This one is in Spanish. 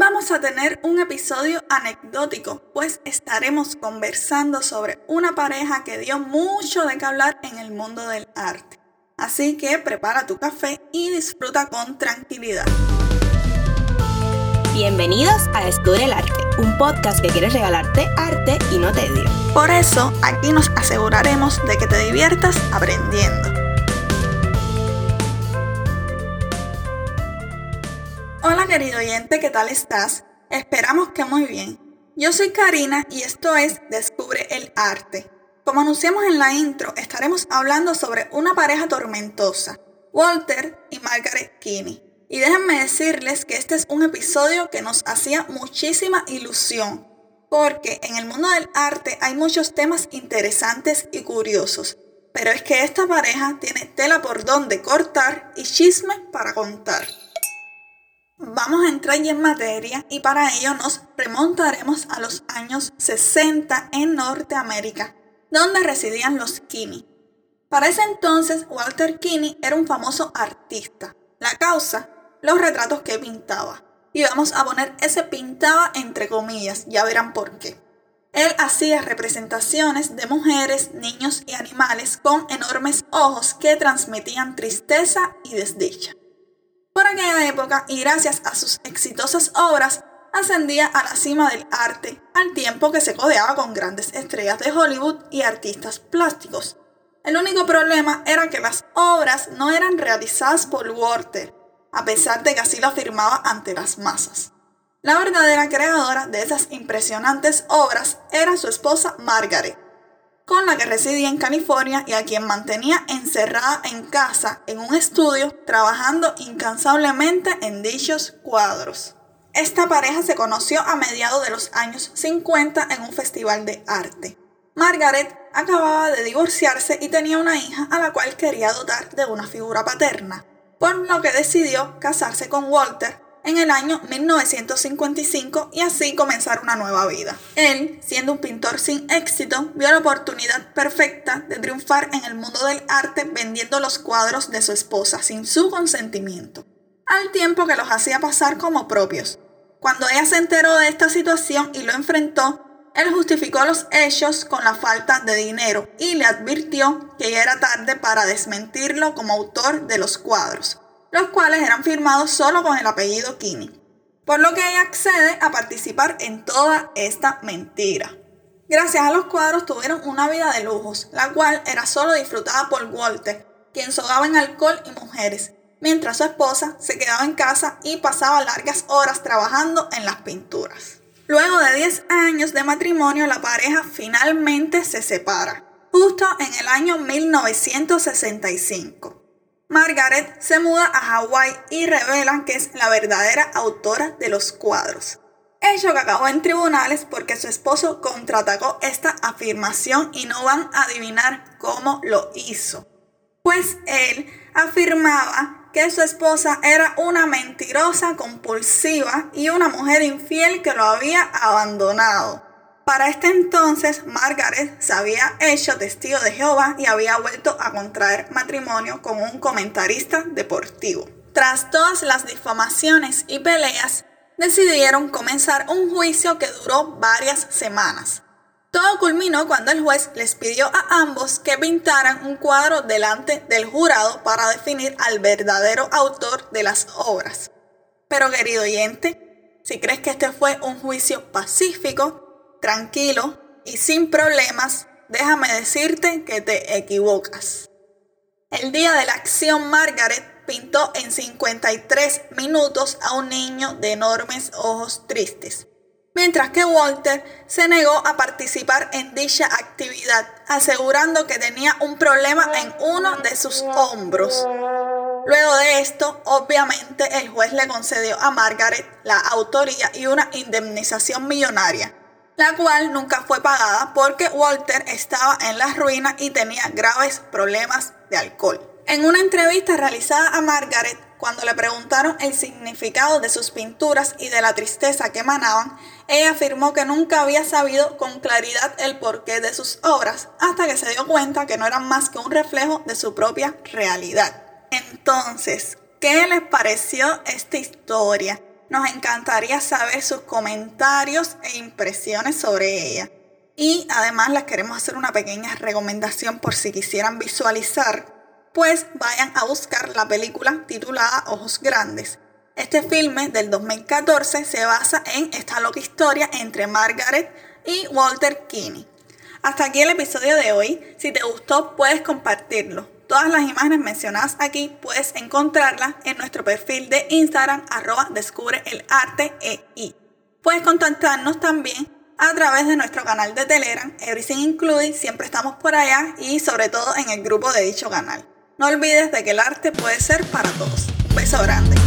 vamos a tener un episodio anecdótico, pues estaremos conversando sobre una pareja que dio mucho de qué hablar en el mundo del arte. Así que prepara tu café y disfruta con tranquilidad. Bienvenidos a Descubre el Arte, un podcast que quiere regalarte arte y no tedio. Por eso, aquí nos aseguraremos de que te diviertas aprendiendo. Querido oyente, ¿qué tal estás? Esperamos que muy bien. Yo soy Karina y esto es Descubre el Arte. Como anunciamos en la intro, estaremos hablando sobre una pareja tormentosa, Walter y Margaret Kinney. Y déjenme decirles que este es un episodio que nos hacía muchísima ilusión, porque en el mundo del arte hay muchos temas interesantes y curiosos, pero es que esta pareja tiene tela por donde cortar y chisme para contar. Vamos a entrar ya en materia y para ello nos remontaremos a los años 60 en Norteamérica, donde residían los Kinney. Para ese entonces, Walter Kinney era un famoso artista. La causa, los retratos que pintaba. Y vamos a poner ese pintaba entre comillas, ya verán por qué. Él hacía representaciones de mujeres, niños y animales con enormes ojos que transmitían tristeza y desdicha. Por aquella época, y gracias a sus exitosas obras, ascendía a la cima del arte, al tiempo que se codeaba con grandes estrellas de Hollywood y artistas plásticos. El único problema era que las obras no eran realizadas por Walter, a pesar de que así lo afirmaba ante las masas. La verdadera creadora de esas impresionantes obras era su esposa Margaret, con la que residía en California y a quien mantenía encerrada en casa en un estudio trabajando incansablemente en dichos cuadros. Esta pareja se conoció a mediados de los años 50 en un festival de arte. Margaret acababa de divorciarse y tenía una hija a la cual quería dotar de una figura paterna, por lo que decidió casarse con Walter en el año 1955 y así comenzar una nueva vida. Él, siendo un pintor sin éxito, vio la oportunidad perfecta de triunfar en el mundo del arte vendiendo los cuadros de su esposa sin su consentimiento, al tiempo que los hacía pasar como propios. Cuando ella se enteró de esta situación y lo enfrentó, él justificó los hechos con la falta de dinero y le advirtió que ya era tarde para desmentirlo como autor de los cuadros los cuales eran firmados solo con el apellido Kinney, por lo que ella accede a participar en toda esta mentira. Gracias a los cuadros tuvieron una vida de lujos, la cual era solo disfrutada por Walter, quien sogaba en alcohol y mujeres, mientras su esposa se quedaba en casa y pasaba largas horas trabajando en las pinturas. Luego de 10 años de matrimonio, la pareja finalmente se separa, justo en el año 1965. Margaret se muda a Hawái y revela que es la verdadera autora de los cuadros. Hecho que acabó en tribunales porque su esposo contraatacó esta afirmación y no van a adivinar cómo lo hizo. Pues él afirmaba que su esposa era una mentirosa compulsiva y una mujer infiel que lo había abandonado. Para este entonces, Margaret se había hecho testigo de Jehová y había vuelto a contraer matrimonio con un comentarista deportivo. Tras todas las difamaciones y peleas, decidieron comenzar un juicio que duró varias semanas. Todo culminó cuando el juez les pidió a ambos que pintaran un cuadro delante del jurado para definir al verdadero autor de las obras. Pero querido oyente, si crees que este fue un juicio pacífico, tranquilo y sin problemas, déjame decirte que te equivocas. El día de la acción, Margaret pintó en 53 minutos a un niño de enormes ojos tristes, mientras que Walter se negó a participar en dicha actividad, asegurando que tenía un problema en uno de sus hombros. Luego de esto, obviamente, el juez le concedió a Margaret la autoría y una indemnización millonaria, la cual nunca fue pagada porque Walter estaba en la ruina y tenía graves problemas de alcohol. En una entrevista realizada a Margaret, cuando le preguntaron el significado de sus pinturas y de la tristeza que emanaban, ella afirmó que nunca había sabido con claridad el porqué de sus obras, hasta que se dio cuenta que no eran más que un reflejo de su propia realidad. Entonces, ¿qué les pareció esta historia? Nos encantaría saber sus comentarios e impresiones sobre ella. Y además les queremos hacer una pequeña recomendación por si quisieran visualizar, pues vayan a buscar la película titulada Ojos Grandes. Este filme del 2014 se basa en esta loca historia entre Margaret y Walter Kinney. Hasta aquí el episodio de hoy. Si te gustó, puedes compartirlo. Todas las imágenes mencionadas aquí puedes encontrarlas en nuestro perfil de Instagram arroba descubre el arte EI. Puedes contactarnos también a través de nuestro canal de Telegram, Everything Included, siempre estamos por allá y sobre todo en el grupo de dicho canal. No olvides de que el arte puede ser para todos. Un beso grande.